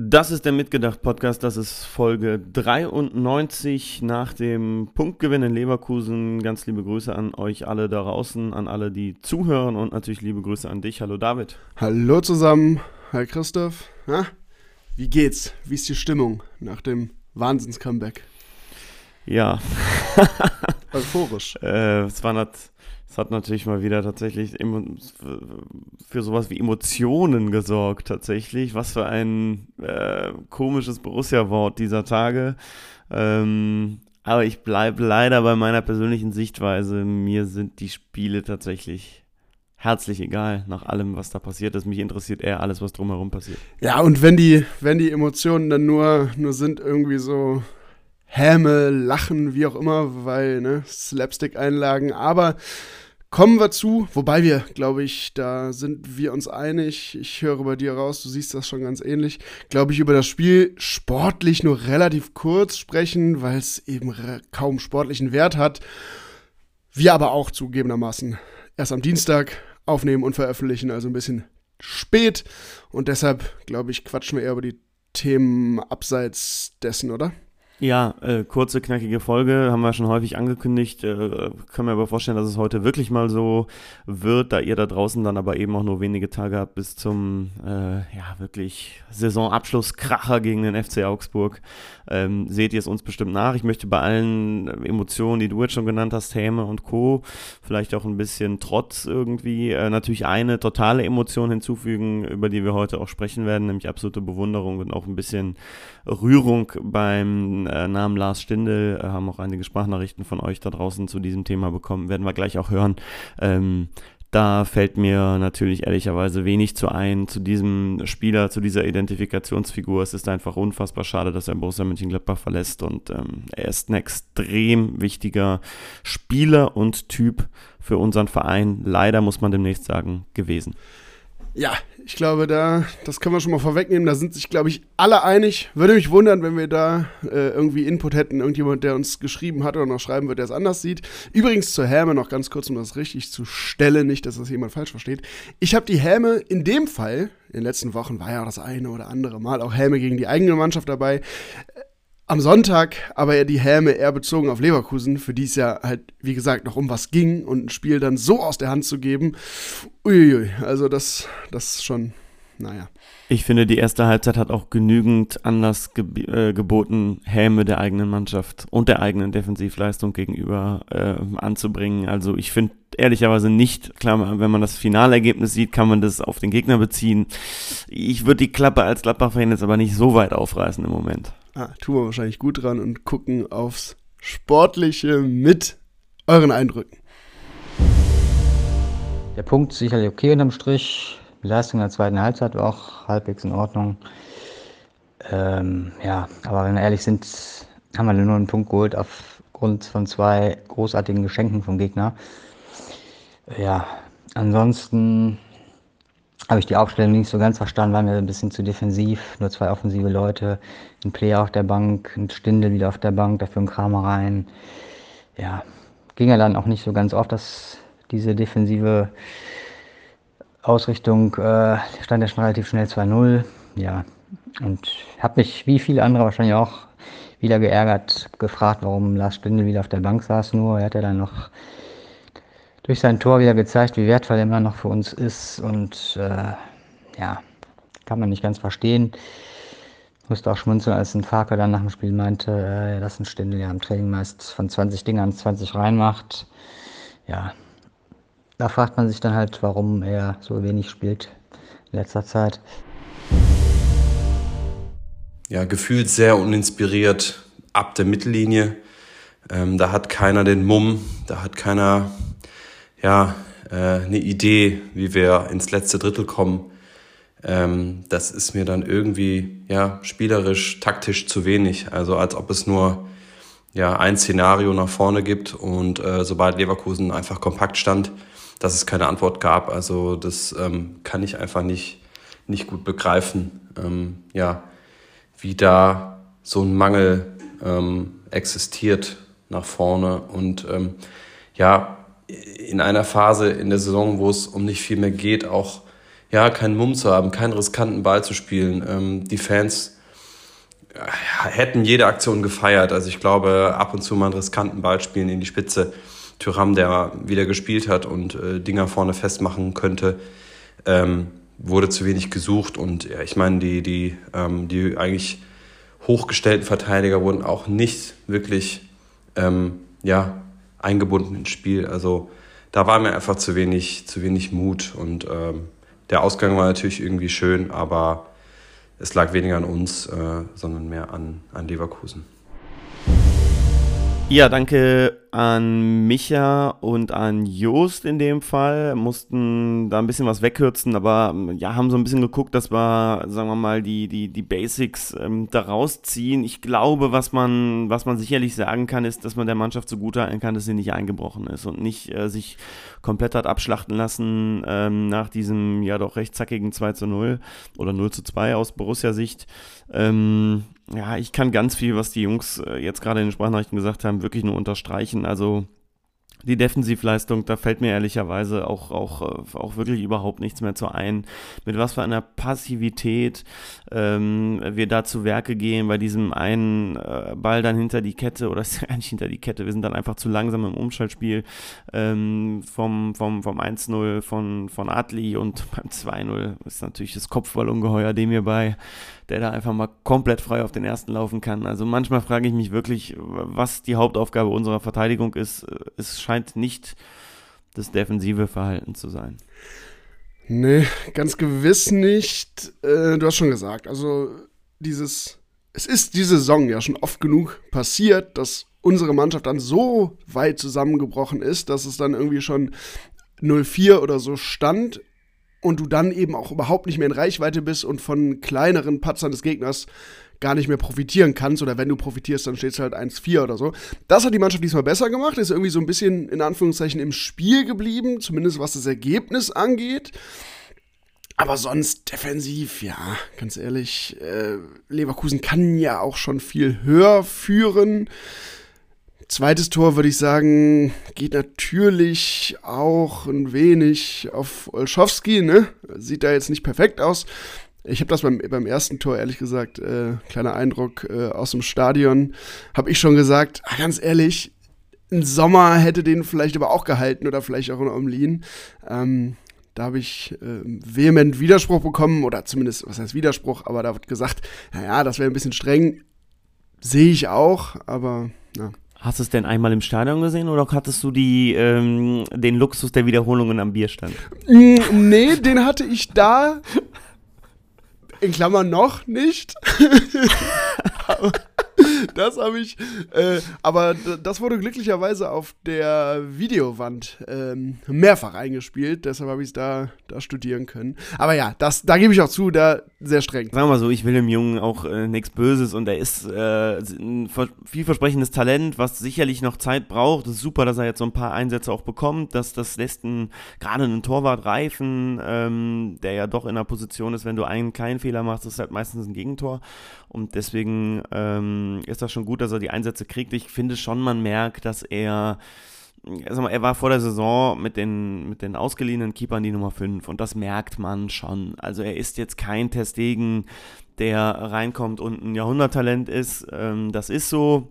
Das ist der Mitgedacht-Podcast. Das ist Folge 93 nach dem Punktgewinn in Leverkusen. Ganz liebe Grüße an euch alle da draußen, an alle, die zuhören und natürlich liebe Grüße an dich. Hallo David. Hallo zusammen. Hi Christoph. Ha? Wie geht's? Wie ist die Stimmung nach dem Wahnsinns-Comeback? Ja. Euphorisch. äh, es war nicht es hat natürlich mal wieder tatsächlich für sowas wie Emotionen gesorgt, tatsächlich. Was für ein äh, komisches Borussia-Wort dieser Tage. Ähm, aber ich bleibe leider bei meiner persönlichen Sichtweise. Mir sind die Spiele tatsächlich herzlich egal nach allem, was da passiert ist. Mich interessiert eher alles, was drumherum passiert. Ja, und wenn die, wenn die Emotionen dann nur, nur sind, irgendwie so Häme, Lachen, wie auch immer, weil, ne, Slapstick-Einlagen, aber Kommen wir zu, wobei wir, glaube ich, da sind wir uns einig. Ich höre bei dir raus, du siehst das schon ganz ähnlich. Glaube ich, über das Spiel sportlich nur relativ kurz sprechen, weil es eben kaum sportlichen Wert hat. Wir aber auch zugegebenermaßen erst am Dienstag aufnehmen und veröffentlichen, also ein bisschen spät. Und deshalb, glaube ich, quatschen wir eher über die Themen abseits dessen, oder? Ja, äh, kurze, knackige Folge, haben wir schon häufig angekündigt. Äh, können wir aber vorstellen, dass es heute wirklich mal so wird, da ihr da draußen dann aber eben auch nur wenige Tage habt bis zum, äh, ja, wirklich Saisonabschlusskracher gegen den FC Augsburg. Ähm, seht ihr es uns bestimmt nach. Ich möchte bei allen Emotionen, die du jetzt schon genannt hast, Häme und Co., vielleicht auch ein bisschen Trotz irgendwie, äh, natürlich eine totale Emotion hinzufügen, über die wir heute auch sprechen werden, nämlich absolute Bewunderung und auch ein bisschen Rührung beim äh, Namen Lars Stindl. Äh, haben auch einige Sprachnachrichten von euch da draußen zu diesem Thema bekommen. Werden wir gleich auch hören. Ähm, da fällt mir natürlich ehrlicherweise wenig zu ein, zu diesem Spieler, zu dieser Identifikationsfigur. Es ist einfach unfassbar schade, dass er Borussia Mönchengladbach verlässt und ähm, er ist ein extrem wichtiger Spieler und Typ für unseren Verein. Leider muss man demnächst sagen, gewesen. Ja, ich glaube, da, das können wir schon mal vorwegnehmen. Da sind sich, glaube ich, alle einig. Würde mich wundern, wenn wir da äh, irgendwie Input hätten. Irgendjemand, der uns geschrieben hat oder noch schreiben wird, der es anders sieht. Übrigens zur Häme noch ganz kurz, um das richtig zu stellen. Nicht, dass das jemand falsch versteht. Ich habe die Häme in dem Fall, in den letzten Wochen war ja auch das eine oder andere Mal auch Häme gegen die eigene Mannschaft dabei am Sonntag aber ja die Häme eher bezogen auf Leverkusen, für die es ja halt, wie gesagt, noch um was ging und ein Spiel dann so aus der Hand zu geben. Uiuiui, also das, das ist schon, naja. Ich finde, die erste Halbzeit hat auch genügend Anlass ge äh, geboten, Häme der eigenen Mannschaft und der eigenen Defensivleistung gegenüber äh, anzubringen. Also ich finde ehrlicherweise nicht, klar, wenn man das Finalergebnis sieht, kann man das auf den Gegner beziehen. Ich würde die Klappe als Gladbach-Fan jetzt aber nicht so weit aufreißen im Moment ah, tun wir wahrscheinlich gut dran und gucken aufs Sportliche mit euren Eindrücken. Der Punkt ist sicherlich okay unterm Strich. Die Leistung in der zweiten Halbzeit war auch halbwegs in Ordnung. Ähm, ja, aber wenn wir ehrlich sind, haben wir nur einen Punkt geholt aufgrund von zwei großartigen Geschenken vom Gegner. Ja, ansonsten habe ich die Aufstellung nicht so ganz verstanden, war mir ein bisschen zu defensiv. Nur zwei offensive Leute, ein Player auf der Bank, ein Stindel wieder auf der Bank, dafür ein Kramer rein. Ja, ging ja dann auch nicht so ganz oft, dass diese defensive Ausrichtung äh, stand ja schon relativ schnell 2-0. Ja, und habe mich wie viele andere wahrscheinlich auch wieder geärgert, gefragt, warum Lars Stindl wieder auf der Bank saß. Nur er hat ja dann noch durch sein Tor wieder gezeigt, wie wertvoll er immer noch für uns ist. Und äh, ja, kann man nicht ganz verstehen. Musste auch schmunzeln, als ein Farker dann nach dem Spiel meinte, äh, dass ein Stindel ja im Training meist von 20 Dingern 20 reinmacht. Ja, da fragt man sich dann halt, warum er so wenig spielt in letzter Zeit. Ja, gefühlt sehr uninspiriert ab der Mittellinie. Ähm, da hat keiner den Mumm, da hat keiner ja, äh, eine Idee, wie wir ins letzte Drittel kommen. Ähm, das ist mir dann irgendwie ja, spielerisch, taktisch zu wenig. Also als ob es nur ja, ein Szenario nach vorne gibt und äh, sobald Leverkusen einfach kompakt stand, dass es keine Antwort gab. Also das ähm, kann ich einfach nicht, nicht gut begreifen, ähm, ja, wie da so ein Mangel ähm, existiert nach vorne. Und ähm, ja, in einer Phase in der Saison, wo es um nicht viel mehr geht, auch ja, keinen Mumm zu haben, keinen riskanten Ball zu spielen. Ähm, die Fans äh, hätten jede Aktion gefeiert. Also ich glaube, ab und zu mal einen riskanten Ball spielen in die Spitze. Tyram, der wieder gespielt hat und äh, Dinger vorne festmachen könnte, ähm, wurde zu wenig gesucht. Und ja, ich meine, die, die, ähm, die eigentlich hochgestellten Verteidiger wurden auch nicht wirklich ähm, ja, eingebunden ins Spiel. Also da war mir einfach zu wenig, zu wenig Mut. Und ähm, der Ausgang war natürlich irgendwie schön, aber es lag weniger an uns, äh, sondern mehr an, an Leverkusen. Ja, danke an Micha und an Joost in dem Fall. Mussten da ein bisschen was wegkürzen, aber ja, haben so ein bisschen geguckt, dass wir, sagen wir mal, die, die, die Basics ähm, da rausziehen. Ich glaube, was man, was man sicherlich sagen kann, ist, dass man der Mannschaft zugutehalten kann, dass sie nicht eingebrochen ist und nicht äh, sich komplett hat abschlachten lassen ähm, nach diesem ja doch recht zackigen 2 zu 0 oder 0 zu 2 aus Borussia-Sicht. Ähm, ja, ich kann ganz viel, was die Jungs äh, jetzt gerade in den Sprachnachrichten gesagt haben, wirklich nur unterstreichen. Also die Defensivleistung, da fällt mir ehrlicherweise auch, auch, äh, auch wirklich überhaupt nichts mehr zu ein. Mit was für einer Passivität ähm, wir da zu Werke gehen bei diesem einen äh, Ball dann hinter die Kette oder ist eigentlich hinter die Kette. Wir sind dann einfach zu langsam im Umschaltspiel ähm, vom, vom, vom 1-0 von, von Adli und beim 2-0 ist natürlich das Kopfballungeheuer dem hierbei der da einfach mal komplett frei auf den ersten laufen kann. Also manchmal frage ich mich wirklich, was die Hauptaufgabe unserer Verteidigung ist. Es scheint nicht das defensive Verhalten zu sein. Nee, ganz gewiss nicht. Äh, du hast schon gesagt, also dieses, es ist diese Saison ja schon oft genug passiert, dass unsere Mannschaft dann so weit zusammengebrochen ist, dass es dann irgendwie schon 0-4 oder so stand und du dann eben auch überhaupt nicht mehr in Reichweite bist und von kleineren Patzern des Gegners gar nicht mehr profitieren kannst oder wenn du profitierst, dann steht es halt 1-4 oder so. Das hat die Mannschaft diesmal besser gemacht, ist irgendwie so ein bisschen in Anführungszeichen im Spiel geblieben, zumindest was das Ergebnis angeht. Aber sonst defensiv, ja, ganz ehrlich, äh, Leverkusen kann ja auch schon viel höher führen. Zweites Tor würde ich sagen, geht natürlich auch ein wenig auf Olschowski, ne? Sieht da jetzt nicht perfekt aus. Ich habe das beim, beim ersten Tor, ehrlich gesagt, äh, kleiner Eindruck äh, aus dem Stadion, habe ich schon gesagt, ach, ganz ehrlich, ein Sommer hätte den vielleicht aber auch gehalten oder vielleicht auch in Omlin. Ähm, da habe ich äh, vehement Widerspruch bekommen, oder zumindest, was heißt Widerspruch, aber da wird gesagt, naja, das wäre ein bisschen streng. Sehe ich auch, aber ja. Hast du es denn einmal im Stadion gesehen oder hattest du die, ähm, den Luxus der Wiederholungen am Bierstand? Mm, nee, den hatte ich da. In Klammern noch nicht. das habe ich. Äh, aber das wurde glücklicherweise auf der Videowand ähm, mehrfach eingespielt. Deshalb habe ich es da, da studieren können. Aber ja, das, da gebe ich auch zu, da sehr streng. Sagen wir mal so, ich will dem Jungen auch äh, nichts Böses und er ist äh, ein vielversprechendes Talent, was sicherlich noch Zeit braucht. Es ist super, dass er jetzt so ein paar Einsätze auch bekommt, dass das lässt gerade einen Torwart reifen, ähm, der ja doch in einer Position ist, wenn du einen kleinen Fehler machst, ist halt meistens ein Gegentor. Und deswegen ähm, ist das schon gut, dass er die Einsätze kriegt. Ich finde schon, man merkt, dass er mal, er war vor der Saison mit den, mit den ausgeliehenen Keepern die Nummer 5 und das merkt man schon. Also er ist jetzt kein Testegen, der reinkommt und ein Jahrhunderttalent ist. Ähm, das ist so.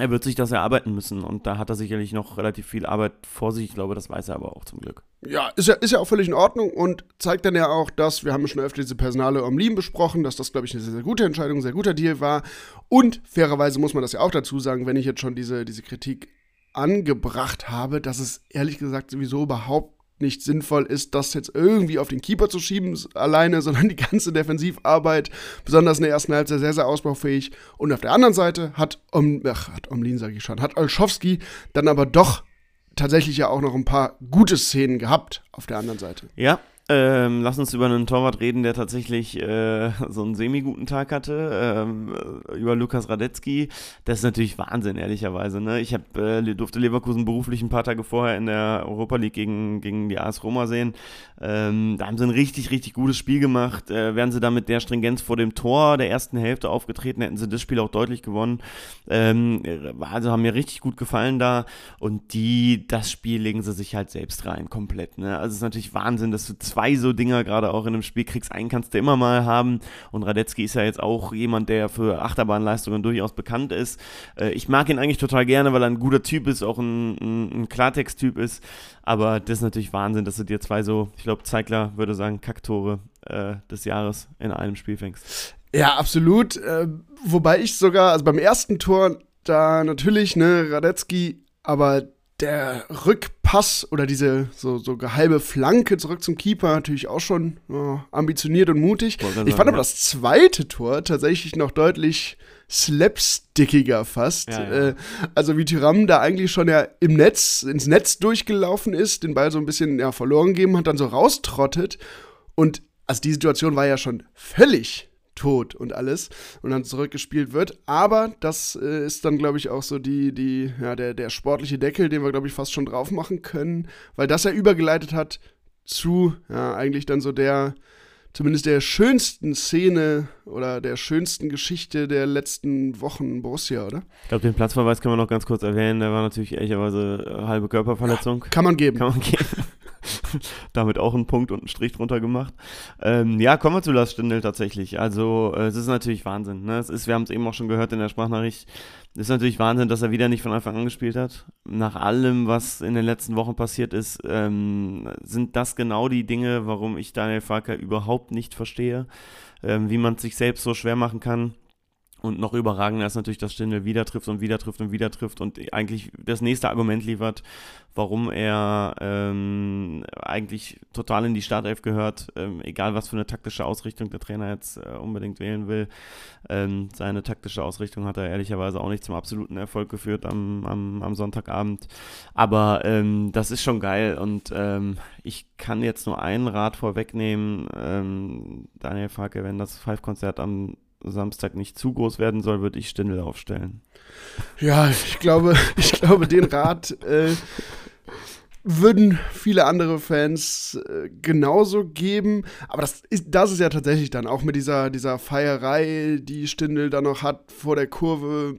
Er wird sich das erarbeiten müssen und da hat er sicherlich noch relativ viel Arbeit vor sich. Ich glaube, das weiß er aber auch zum Glück. Ja, ist ja, ist ja auch völlig in Ordnung und zeigt dann ja auch, dass, wir haben schon öfter diese Personale um Liem besprochen, dass das, glaube ich, eine sehr, sehr gute Entscheidung, ein sehr guter Deal war. Und fairerweise muss man das ja auch dazu sagen, wenn ich jetzt schon diese, diese Kritik angebracht habe, dass es ehrlich gesagt sowieso überhaupt nicht sinnvoll ist, das jetzt irgendwie auf den Keeper zu schieben alleine, sondern die ganze Defensivarbeit, besonders in der ersten Halbzeit, sehr, sehr ausbaufähig. Und auf der anderen Seite hat, um, ach, hat Omlin, sage ich schon, hat Olschowski dann aber doch tatsächlich ja auch noch ein paar gute Szenen gehabt auf der anderen Seite. Ja, ähm, lass uns über einen Torwart reden, der tatsächlich äh, so einen semi-guten Tag hatte. Ähm, über Lukas Radetzky. Das ist natürlich Wahnsinn, ehrlicherweise. Ne? Ich hab, äh, durfte Leverkusen beruflich ein paar Tage vorher in der Europa League gegen, gegen die AS Roma sehen. Ähm, da haben sie ein richtig, richtig gutes Spiel gemacht. Äh, wären sie da mit der Stringenz vor dem Tor der ersten Hälfte aufgetreten, hätten sie das Spiel auch deutlich gewonnen. Ähm, also haben mir richtig gut gefallen da. Und die, das Spiel legen sie sich halt selbst rein, komplett. Ne? Also es ist natürlich Wahnsinn, dass du zwei zwei so Dinger gerade auch in einem Spiel kriegst. Einen kannst du immer mal haben. Und Radetzky ist ja jetzt auch jemand, der für Achterbahnleistungen durchaus bekannt ist. Äh, ich mag ihn eigentlich total gerne, weil er ein guter Typ ist, auch ein, ein, ein Klartext-Typ ist. Aber das ist natürlich Wahnsinn, dass du dir zwei so, ich glaube, Zeigler würde sagen, Kacktore äh, des Jahres in einem Spiel fängst. Ja, absolut. Äh, wobei ich sogar, also beim ersten Tor, da natürlich, ne, Radetzky, aber der Rückpass oder diese so, so halbe Flanke zurück zum Keeper natürlich auch schon oh, ambitioniert und mutig. Ich fand aber ja. das zweite Tor tatsächlich noch deutlich slapstickiger fast. Ja, ja. Äh, also wie Tyram da eigentlich schon ja im Netz, ins Netz durchgelaufen ist, den Ball so ein bisschen ja, verloren gegeben hat, dann so raustrottet. Und also die Situation war ja schon völlig tot und alles und dann zurückgespielt wird. Aber das äh, ist dann, glaube ich, auch so die, die, ja, der, der sportliche Deckel, den wir, glaube ich, fast schon drauf machen können, weil das er übergeleitet hat zu, ja, eigentlich dann so der, zumindest der schönsten Szene oder der schönsten Geschichte der letzten Wochen Borussia, oder? Ich glaube, den Platzverweis können wir noch ganz kurz erwähnen. Der war natürlich ehrlicherweise äh, halbe Körperverletzung. Ja, kann man geben. Kann man geben. Damit auch einen Punkt und einen Strich drunter gemacht. Ähm, ja, kommen wir zu Lars Stindl tatsächlich. Also, äh, es ist natürlich Wahnsinn. Ne? Es ist, wir haben es eben auch schon gehört in der Sprachnachricht, es ist natürlich Wahnsinn, dass er wieder nicht von Anfang an gespielt hat. Nach allem, was in den letzten Wochen passiert ist, ähm, sind das genau die Dinge, warum ich Daniel Farker überhaupt nicht verstehe, ähm, wie man sich selbst so schwer machen kann. Und noch überragender ist natürlich, dass Stindl wieder trifft und wieder trifft und wieder trifft und eigentlich das nächste Argument liefert, warum er ähm, eigentlich total in die Startelf gehört, ähm, egal was für eine taktische Ausrichtung der Trainer jetzt äh, unbedingt wählen will. Ähm, seine taktische Ausrichtung hat er ehrlicherweise auch nicht zum absoluten Erfolg geführt am, am, am Sonntagabend. Aber ähm, das ist schon geil und ähm, ich kann jetzt nur einen Rat vorwegnehmen. Ähm, Daniel Farke, wenn das Five-Konzert am Samstag nicht zu groß werden soll, würde ich Stindel aufstellen. Ja, ich glaube, ich glaube, den Rat äh, würden viele andere Fans äh, genauso geben. Aber das ist, das ist ja tatsächlich dann auch mit dieser, dieser Feierei, die Stindel dann noch hat vor der Kurve.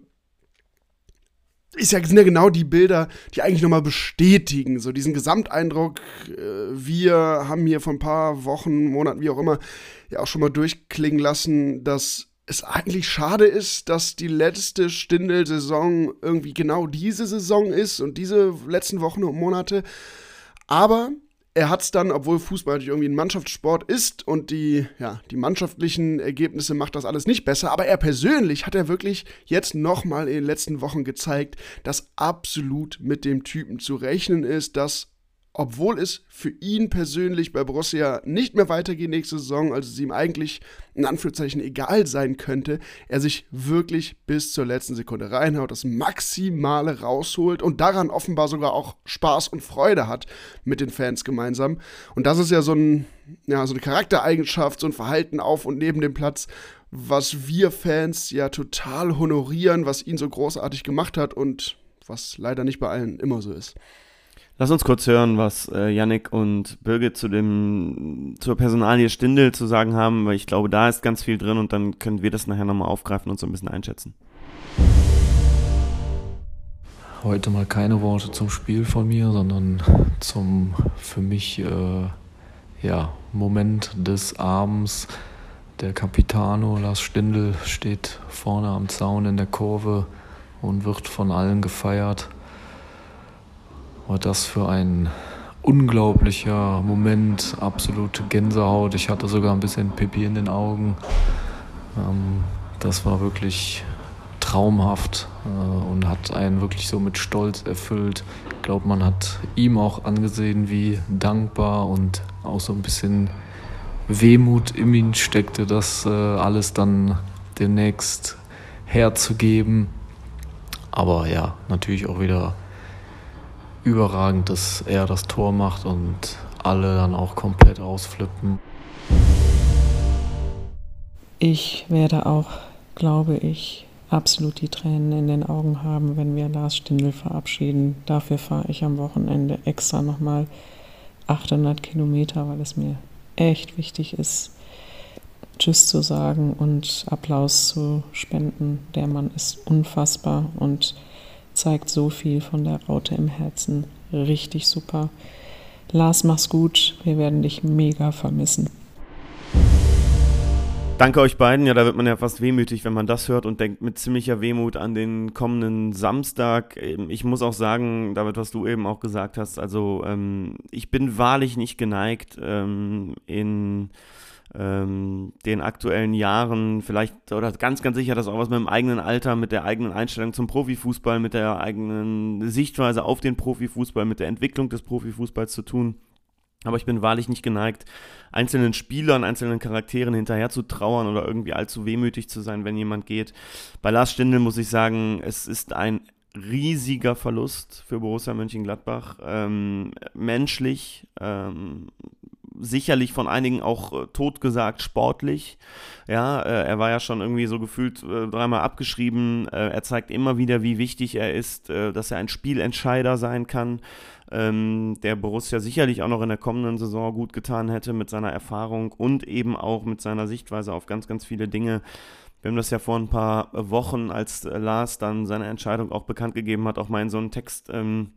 Ist ja, sind ja genau die Bilder, die eigentlich nochmal bestätigen, so diesen Gesamteindruck. Äh, wir haben hier vor ein paar Wochen, Monaten, wie auch immer, ja auch schon mal durchklingen lassen, dass es eigentlich schade ist, dass die letzte Stindel-Saison irgendwie genau diese Saison ist und diese letzten Wochen und Monate. Aber er hat es dann, obwohl Fußball natürlich irgendwie ein Mannschaftssport ist und die, ja, die mannschaftlichen Ergebnisse macht das alles nicht besser, aber er persönlich hat er wirklich jetzt nochmal in den letzten Wochen gezeigt, dass absolut mit dem Typen zu rechnen ist, dass obwohl es für ihn persönlich bei Borussia nicht mehr weitergeht nächste Saison, also es ihm eigentlich in Anführungszeichen egal sein könnte, er sich wirklich bis zur letzten Sekunde reinhaut, das Maximale rausholt und daran offenbar sogar auch Spaß und Freude hat mit den Fans gemeinsam. Und das ist ja so, ein, ja, so eine Charaktereigenschaft, so ein Verhalten auf und neben dem Platz, was wir Fans ja total honorieren, was ihn so großartig gemacht hat und was leider nicht bei allen immer so ist. Lass uns kurz hören, was äh, Yannick und Birgit zu dem, zur Personalie Stindel zu sagen haben, weil ich glaube, da ist ganz viel drin und dann können wir das nachher nochmal aufgreifen und so ein bisschen einschätzen. Heute mal keine Worte zum Spiel von mir, sondern zum für mich äh, ja, Moment des Abends. Der Capitano Lars Stindl steht vorne am Zaun in der Kurve und wird von allen gefeiert war das für ein unglaublicher Moment, absolute Gänsehaut. Ich hatte sogar ein bisschen Pipi in den Augen. Ähm, das war wirklich traumhaft äh, und hat einen wirklich so mit Stolz erfüllt. Ich glaube, man hat ihm auch angesehen, wie dankbar und auch so ein bisschen Wehmut in ihm steckte, das äh, alles dann demnächst herzugeben. Aber ja, natürlich auch wieder überragend, dass er das Tor macht und alle dann auch komplett ausflippen. Ich werde auch, glaube ich, absolut die Tränen in den Augen haben, wenn wir Lars Stindl verabschieden. Dafür fahre ich am Wochenende extra nochmal 800 Kilometer, weil es mir echt wichtig ist, Tschüss zu sagen und Applaus zu spenden. Der Mann ist unfassbar und zeigt so viel von der Raute im Herzen. Richtig super. Lars, mach's gut. Wir werden dich mega vermissen. Danke euch beiden. Ja, da wird man ja fast wehmütig, wenn man das hört und denkt mit ziemlicher Wehmut an den kommenden Samstag. Ähm, ich muss auch sagen, David, was du eben auch gesagt hast, also ähm, ich bin wahrlich nicht geneigt, ähm, in ähm, den aktuellen Jahren vielleicht oder ganz, ganz sicher, dass auch was mit dem eigenen Alter, mit der eigenen Einstellung zum Profifußball, mit der eigenen Sichtweise auf den Profifußball, mit der Entwicklung des Profifußballs zu tun. Aber ich bin wahrlich nicht geneigt, einzelnen Spielern, einzelnen Charakteren hinterher zu trauern oder irgendwie allzu wehmütig zu sein, wenn jemand geht. Bei Lars Stindl muss ich sagen, es ist ein riesiger Verlust für Borussia Mönchengladbach. Ähm, menschlich, ähm, sicherlich von einigen auch äh, totgesagt sportlich. Ja, äh, er war ja schon irgendwie so gefühlt äh, dreimal abgeschrieben. Äh, er zeigt immer wieder, wie wichtig er ist, äh, dass er ein Spielentscheider sein kann, ähm, der Borussia sicherlich auch noch in der kommenden Saison gut getan hätte mit seiner Erfahrung und eben auch mit seiner Sichtweise auf ganz, ganz viele Dinge. Wir haben das ja vor ein paar Wochen, als Lars dann seine Entscheidung auch bekannt gegeben hat, auch mal in so einen Text ähm,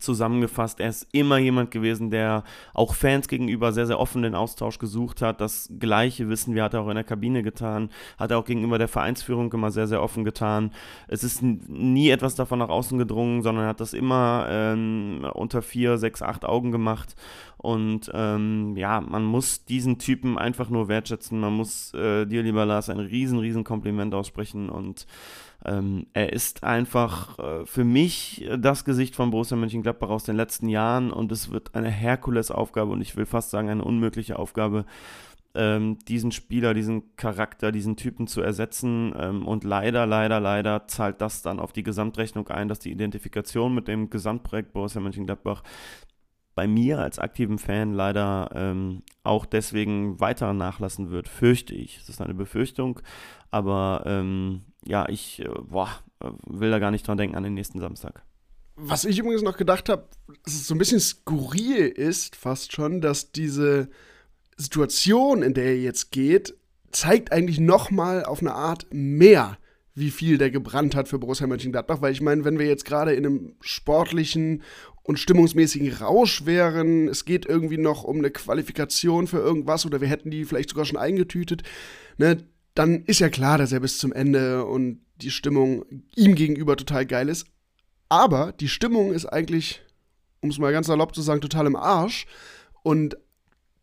zusammengefasst, er ist immer jemand gewesen, der auch Fans gegenüber sehr, sehr offen den Austausch gesucht hat. Das gleiche Wissen wir hat er auch in der Kabine getan, hat er auch gegenüber der Vereinsführung immer sehr, sehr offen getan. Es ist nie etwas davon nach außen gedrungen, sondern er hat das immer ähm, unter vier, sechs, acht Augen gemacht. Und ähm, ja, man muss diesen Typen einfach nur wertschätzen. Man muss äh, dir, lieber Lars, ein riesen, riesen Kompliment aussprechen und ähm, er ist einfach äh, für mich das Gesicht von Borussia Mönchengladbach aus den letzten Jahren und es wird eine Herkulesaufgabe und ich will fast sagen eine unmögliche Aufgabe, ähm, diesen Spieler, diesen Charakter, diesen Typen zu ersetzen. Ähm, und leider, leider, leider zahlt das dann auf die Gesamtrechnung ein, dass die Identifikation mit dem Gesamtprojekt Borussia Mönchengladbach bei mir als aktiven Fan leider ähm, auch deswegen weiter nachlassen wird, fürchte ich. Es ist eine Befürchtung, aber ähm, ja, ich äh, boah, äh, will da gar nicht dran denken an den nächsten Samstag. Was ich übrigens noch gedacht habe, dass es so ein bisschen skurril ist, fast schon, dass diese Situation, in der er jetzt geht, zeigt eigentlich noch mal auf eine Art mehr, wie viel der gebrannt hat für Borussia Mönchengladbach. Weil ich meine, wenn wir jetzt gerade in einem sportlichen und stimmungsmäßigen Rausch wären, es geht irgendwie noch um eine Qualifikation für irgendwas oder wir hätten die vielleicht sogar schon eingetütet, ne, dann ist ja klar, dass er bis zum Ende und die Stimmung ihm gegenüber total geil ist. Aber die Stimmung ist eigentlich, um es mal ganz salopp zu sagen, total im Arsch. Und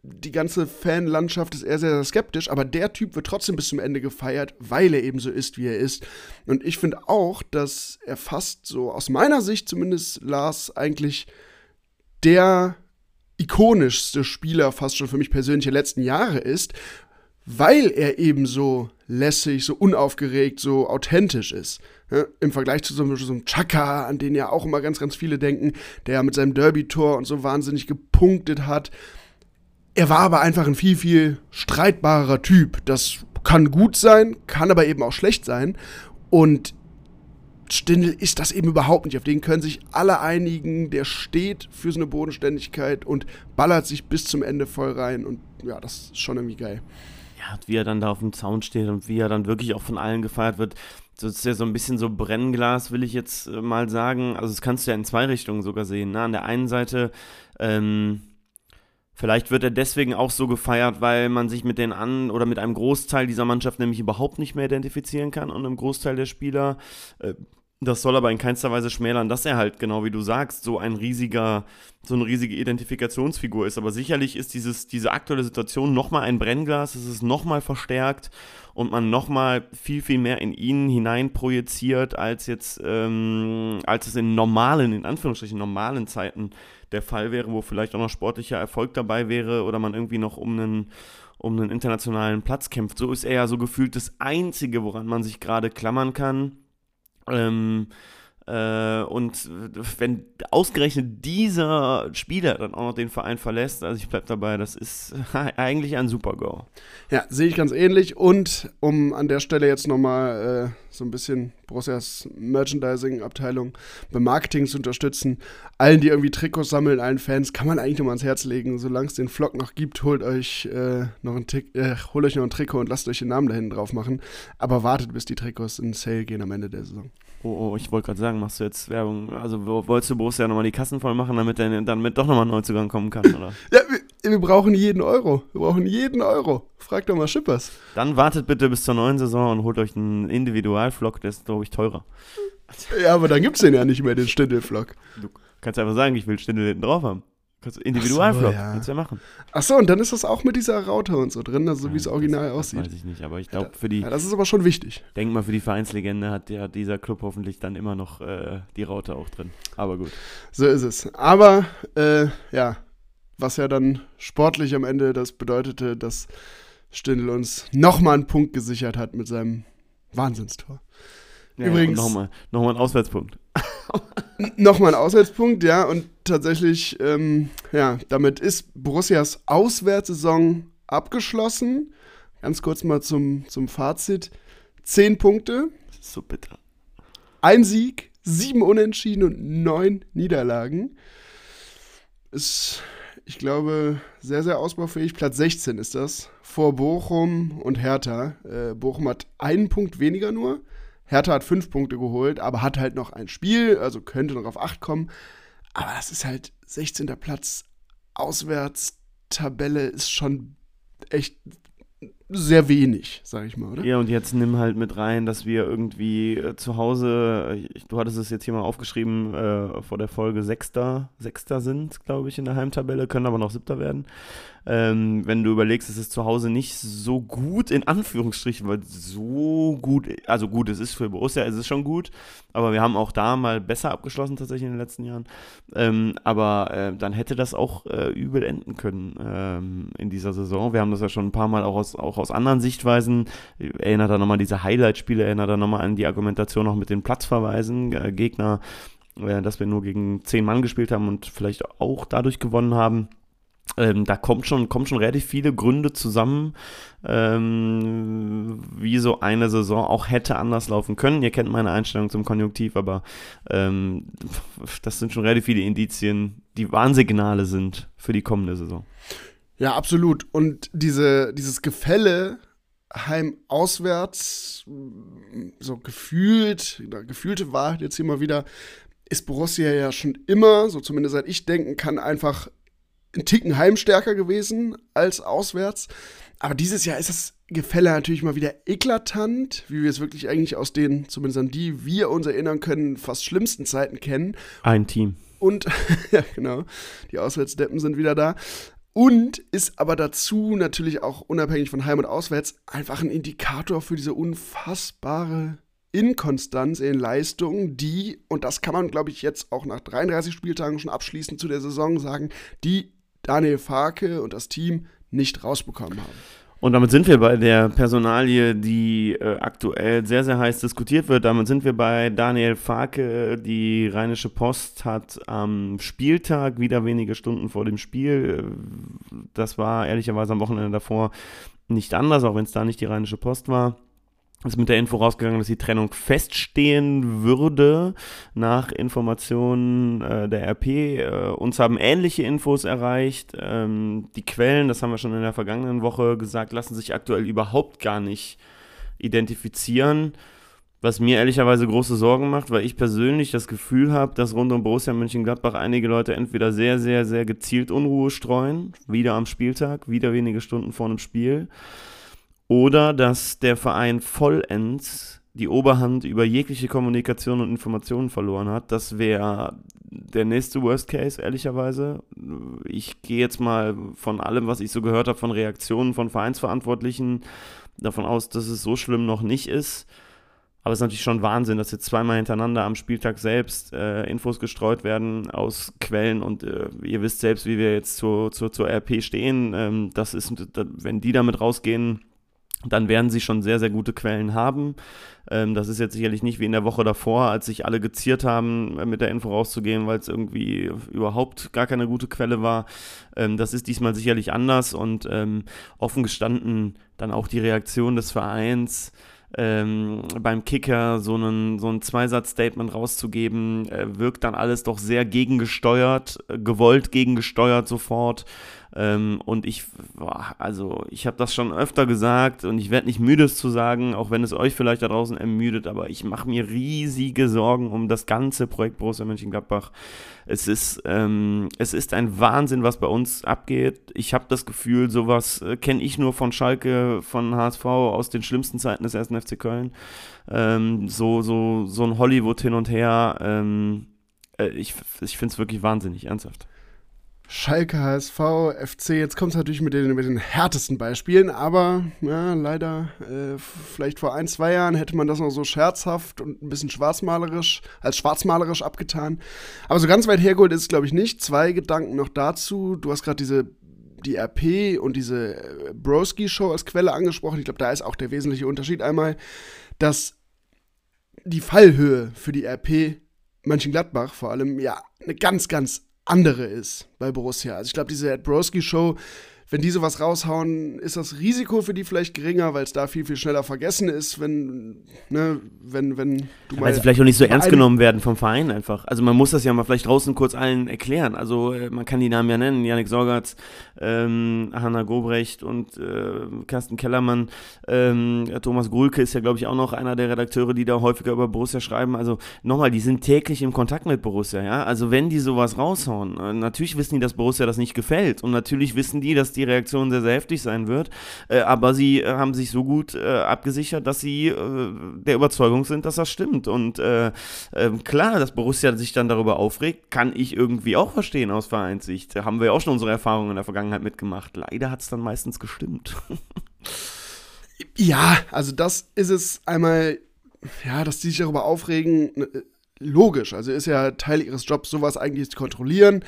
die ganze Fanlandschaft ist eher sehr, sehr skeptisch, aber der Typ wird trotzdem bis zum Ende gefeiert, weil er eben so ist, wie er ist. Und ich finde auch, dass er fast so, aus meiner Sicht zumindest, Lars eigentlich der ikonischste Spieler fast schon für mich persönlich der letzten Jahre ist, weil er eben so lässig, so unaufgeregt, so authentisch ist. Ja, Im Vergleich zu so einem, so einem Chaka, an den ja auch immer ganz, ganz viele denken, der mit seinem Derby-Tor und so wahnsinnig gepunktet hat. Er war aber einfach ein viel, viel streitbarer Typ. Das kann gut sein, kann aber eben auch schlecht sein. Und Stindl ist das eben überhaupt nicht. Auf den können sich alle einigen. Der steht für so eine Bodenständigkeit und ballert sich bis zum Ende voll rein. Und ja, das ist schon irgendwie geil ja, wie er dann da auf dem Zaun steht und wie er dann wirklich auch von allen gefeiert wird. Das ist ja so ein bisschen so Brennglas, will ich jetzt äh, mal sagen. Also das kannst du ja in zwei Richtungen sogar sehen. Ne? An der einen Seite, ähm, vielleicht wird er deswegen auch so gefeiert, weil man sich mit den an oder mit einem Großteil dieser Mannschaft nämlich überhaupt nicht mehr identifizieren kann und einem Großteil der Spieler. Äh, das soll aber in keinster Weise schmälern, dass er halt, genau wie du sagst, so ein riesiger, so eine riesige Identifikationsfigur ist. Aber sicherlich ist dieses, diese aktuelle Situation nochmal ein Brennglas, es ist nochmal verstärkt und man nochmal viel, viel mehr in ihn hinein projiziert, als jetzt, ähm, als es in normalen, in Anführungsstrichen normalen Zeiten der Fall wäre, wo vielleicht auch noch sportlicher Erfolg dabei wäre oder man irgendwie noch um einen, um einen internationalen Platz kämpft. So ist er ja so gefühlt das Einzige, woran man sich gerade klammern kann ähm, äh, und wenn ausgerechnet dieser Spieler dann auch noch den Verein verlässt, also ich bleibe dabei, das ist eigentlich ein Super-Go. Ja, sehe ich ganz ähnlich. Und um an der Stelle jetzt nochmal äh, so ein bisschen Borussias Merchandising-Abteilung beim Marketing zu unterstützen, allen, die irgendwie Trikots sammeln, allen Fans, kann man eigentlich nochmal ans Herz legen. Solange es den Vlog noch gibt, holt euch, äh, noch ein äh, holt euch noch ein Trikot und lasst euch den Namen da hinten drauf machen. Aber wartet, bis die Trikots in Sale gehen am Ende der Saison. Oh, oh ich wollte gerade sagen, sagen, machst du jetzt Werbung? Also wolltest du Borussia nochmal die Kassen voll machen, damit dann damit doch nochmal ein Neuzugang kommen kann, oder? ja, wir, wir, brauchen jeden Euro. Wir brauchen jeden Euro. Frag doch mal Schippers. Dann wartet bitte bis zur neuen Saison und holt euch einen Individualflock, der ist, glaube ich, teurer. Ja, aber dann gibt es den ja nicht mehr, den Stindel-Flock. Du kannst einfach sagen, ich will Stindel hinten drauf haben. Individualflop, so, ja. kannst du ja machen. Ach so, und dann ist das auch mit dieser Raute und so drin, also ja, wie es original das, aussieht. Das weiß ich nicht, aber ich glaube für die. Ja, das ist aber schon wichtig. Denk mal, für die Vereinslegende hat ja dieser Club hoffentlich dann immer noch äh, die Raute auch drin. Aber gut. So ist es. Aber äh, ja, was ja dann sportlich am Ende das bedeutete, dass Stindl uns nochmal einen Punkt gesichert hat mit seinem Wahnsinnstor. Ja, Übrigens. Nochmal noch mal ein Auswärtspunkt. nochmal ein Auswärtspunkt, ja. Und tatsächlich, ähm, ja, damit ist Borussias Auswärtssaison abgeschlossen. Ganz kurz mal zum, zum Fazit. Zehn Punkte. So bitter. Ein Sieg, sieben Unentschieden und neun Niederlagen. Ist, ich glaube, sehr, sehr ausbaufähig. Platz 16 ist das. Vor Bochum und Hertha. Äh, Bochum hat einen Punkt weniger nur. Hertha hat fünf Punkte geholt, aber hat halt noch ein Spiel, also könnte noch auf acht kommen. Aber das ist halt 16. Platz. Auswärts, Tabelle ist schon echt sehr wenig, sag ich mal, oder? Ja, und jetzt nimm halt mit rein, dass wir irgendwie äh, zu Hause, ich, du hattest es jetzt hier mal aufgeschrieben, äh, vor der Folge Sechster, Sechster sind, glaube ich, in der Heimtabelle, können aber noch Siebter werden. Ähm, wenn du überlegst, es ist zu Hause nicht so gut, in Anführungsstrichen, weil so gut, also gut, es ist für Borussia, es ist schon gut, aber wir haben auch da mal besser abgeschlossen tatsächlich in den letzten Jahren. Ähm, aber äh, dann hätte das auch äh, übel enden können ähm, in dieser Saison. Wir haben das ja schon ein paar Mal auch aus, auch aus anderen Sichtweisen, erinnert da nochmal diese Highlight-Spiele, erinnert da nochmal an die Argumentation auch mit den Platzverweisen, äh, Gegner, äh, dass wir nur gegen zehn Mann gespielt haben und vielleicht auch dadurch gewonnen haben. Ähm, da kommt schon, kommen schon relativ viele Gründe zusammen, ähm, wie so eine Saison auch hätte anders laufen können. Ihr kennt meine Einstellung zum Konjunktiv, aber ähm, das sind schon relativ viele Indizien, die Warnsignale sind für die kommende Saison. Ja, absolut. Und diese, dieses Gefälle heim-auswärts, so gefühlt, gefühlte Wahrheit jetzt mal wieder, ist Borussia ja schon immer, so zumindest seit ich denken kann, einfach ein Ticken heimstärker gewesen als auswärts. Aber dieses Jahr ist das Gefälle natürlich mal wieder eklatant, wie wir es wirklich eigentlich aus den, zumindest an die wir uns erinnern können, fast schlimmsten Zeiten kennen. Ein Team. Und, ja, genau, die Auswärtsdeppen sind wieder da. Und ist aber dazu natürlich auch unabhängig von Heim und Auswärts einfach ein Indikator für diese unfassbare Inkonstanz in Leistungen, die, und das kann man, glaube ich, jetzt auch nach 33 Spieltagen schon abschließend zu der Saison sagen, die Daniel Farke und das Team nicht rausbekommen haben. Und damit sind wir bei der Personalie, die äh, aktuell sehr, sehr heiß diskutiert wird. Damit sind wir bei Daniel Farke. Die Rheinische Post hat am Spieltag, wieder wenige Stunden vor dem Spiel, das war ehrlicherweise am Wochenende davor nicht anders, auch wenn es da nicht die Rheinische Post war, ist mit der Info rausgegangen, dass die Trennung feststehen würde nach Informationen äh, der RP. Äh, uns haben ähnliche Infos erreicht. Ähm, die Quellen, das haben wir schon in der vergangenen Woche gesagt, lassen sich aktuell überhaupt gar nicht identifizieren. Was mir ehrlicherweise große Sorgen macht, weil ich persönlich das Gefühl habe, dass rund um Borussia Mönchengladbach einige Leute entweder sehr, sehr, sehr gezielt Unruhe streuen, wieder am Spieltag, wieder wenige Stunden vor einem Spiel oder dass der Verein vollends die Oberhand über jegliche Kommunikation und Informationen verloren hat. Das wäre der nächste Worst Case, ehrlicherweise. Ich gehe jetzt mal von allem, was ich so gehört habe, von Reaktionen von Vereinsverantwortlichen davon aus, dass es so schlimm noch nicht ist. Aber es ist natürlich schon Wahnsinn, dass jetzt zweimal hintereinander am Spieltag selbst äh, Infos gestreut werden aus Quellen und äh, ihr wisst selbst, wie wir jetzt zur, zur, zur RP stehen. Ähm, das ist, wenn die damit rausgehen, dann werden sie schon sehr, sehr gute Quellen haben. Ähm, das ist jetzt sicherlich nicht wie in der Woche davor, als sich alle geziert haben, äh, mit der Info rauszugehen, weil es irgendwie überhaupt gar keine gute Quelle war. Ähm, das ist diesmal sicherlich anders und ähm, offen gestanden dann auch die Reaktion des Vereins. Ähm, beim Kicker so einen, so ein Zweisatz-Statement rauszugeben, äh, wirkt dann alles doch sehr gegengesteuert, äh, gewollt gegengesteuert sofort. Ähm, und ich, boah, also ich habe das schon öfter gesagt und ich werde nicht müde es zu sagen, auch wenn es euch vielleicht da draußen ermüdet, aber ich mache mir riesige Sorgen um das ganze Projekt Borussia Mönchengladbach. Es ist, ähm, es ist ein Wahnsinn, was bei uns abgeht. Ich habe das Gefühl, sowas äh, kenne ich nur von Schalke, von HSV aus den schlimmsten Zeiten des ersten FC Köln. Ähm, so, so, so ein Hollywood hin und her. Ähm, äh, ich ich finde es wirklich wahnsinnig, ernsthaft. Schalke, HSV, FC, jetzt kommt es natürlich mit den, mit den härtesten Beispielen, aber ja, leider, äh, vielleicht vor ein, zwei Jahren hätte man das noch so scherzhaft und ein bisschen schwarzmalerisch, als schwarzmalerisch abgetan. Aber so ganz weit hergeholt ist es, glaube ich, nicht. Zwei Gedanken noch dazu. Du hast gerade diese die RP und diese äh, Broski-Show als Quelle angesprochen. Ich glaube, da ist auch der wesentliche Unterschied einmal, dass die Fallhöhe für die RP Mönchengladbach vor allem ja eine ganz, ganz andere ist bei Borussia. Also ich glaube, diese Ed Broski Show wenn die sowas raushauen, ist das Risiko für die vielleicht geringer, weil es da viel, viel schneller vergessen ist, wenn, ne, wenn, wenn du mal. Weil sie vielleicht auch nicht so ernst genommen werden vom Verein einfach. Also man muss das ja mal vielleicht draußen kurz allen erklären. Also äh, man kann die Namen ja nennen, Janik Sorgatz, ähm, Hanna Gobrecht und äh, Carsten Kellermann. Ähm, Thomas Grulke ist ja, glaube ich, auch noch einer der Redakteure, die da häufiger über Borussia schreiben. Also nochmal, die sind täglich im Kontakt mit Borussia, ja. Also wenn die sowas raushauen, äh, natürlich wissen die, dass Borussia das nicht gefällt. Und natürlich wissen die, dass die Reaktion sehr, sehr heftig sein wird. Äh, aber sie äh, haben sich so gut äh, abgesichert, dass sie äh, der Überzeugung sind, dass das stimmt. Und äh, ähm, klar, dass Borussia sich dann darüber aufregt, kann ich irgendwie auch verstehen aus Vereinssicht. Da haben wir auch schon unsere Erfahrungen in der Vergangenheit mitgemacht. Leider hat es dann meistens gestimmt. ja, also das ist es einmal, ja, dass die sich darüber aufregen, ne, logisch. Also ist ja Teil ihres Jobs, sowas eigentlich zu kontrollieren.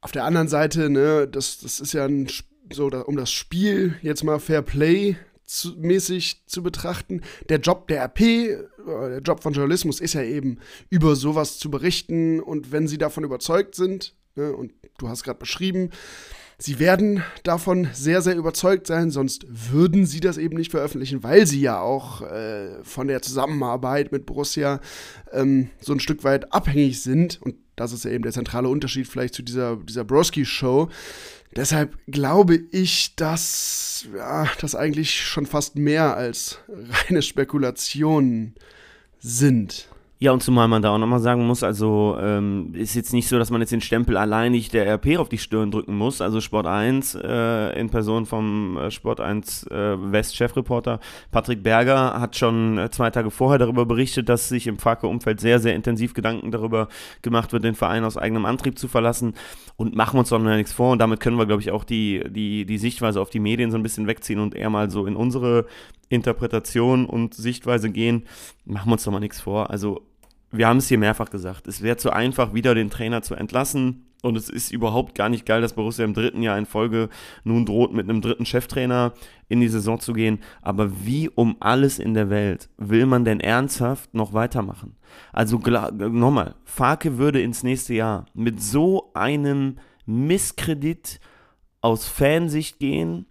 Auf der anderen Seite, ne, das, das ist ja ein so um das Spiel jetzt mal Fair Play zu, mäßig zu betrachten. Der Job der RP, äh, der Job von Journalismus ist ja eben, über sowas zu berichten und wenn sie davon überzeugt sind, ne, und du hast gerade beschrieben, sie werden davon sehr, sehr überzeugt sein, sonst würden sie das eben nicht veröffentlichen, weil sie ja auch äh, von der Zusammenarbeit mit Borussia ähm, so ein Stück weit abhängig sind und das ist ja eben der zentrale Unterschied vielleicht zu dieser, dieser Broski-Show. Deshalb glaube ich, dass ja, das eigentlich schon fast mehr als reine Spekulationen sind. Ja, und zumal man da auch nochmal sagen muss, also ähm, ist jetzt nicht so, dass man jetzt den Stempel alleinig der RP auf die Stirn drücken muss. Also Sport 1 äh, in Person vom äh, Sport 1 äh, West-Chefreporter Patrick Berger hat schon äh, zwei Tage vorher darüber berichtet, dass sich im Farke-Umfeld sehr, sehr intensiv Gedanken darüber gemacht wird, den Verein aus eigenem Antrieb zu verlassen. Und machen wir uns doch noch nichts vor. Und damit können wir, glaube ich, auch die, die, die Sichtweise auf die Medien so ein bisschen wegziehen und eher mal so in unsere Interpretation und Sichtweise gehen. Machen wir uns doch mal nichts vor. Also wir haben es hier mehrfach gesagt, es wäre zu einfach, wieder den Trainer zu entlassen. Und es ist überhaupt gar nicht geil, dass Borussia im dritten Jahr in Folge nun droht, mit einem dritten Cheftrainer in die Saison zu gehen. Aber wie um alles in der Welt will man denn ernsthaft noch weitermachen? Also nochmal, Farke würde ins nächste Jahr mit so einem Misskredit aus Fansicht gehen.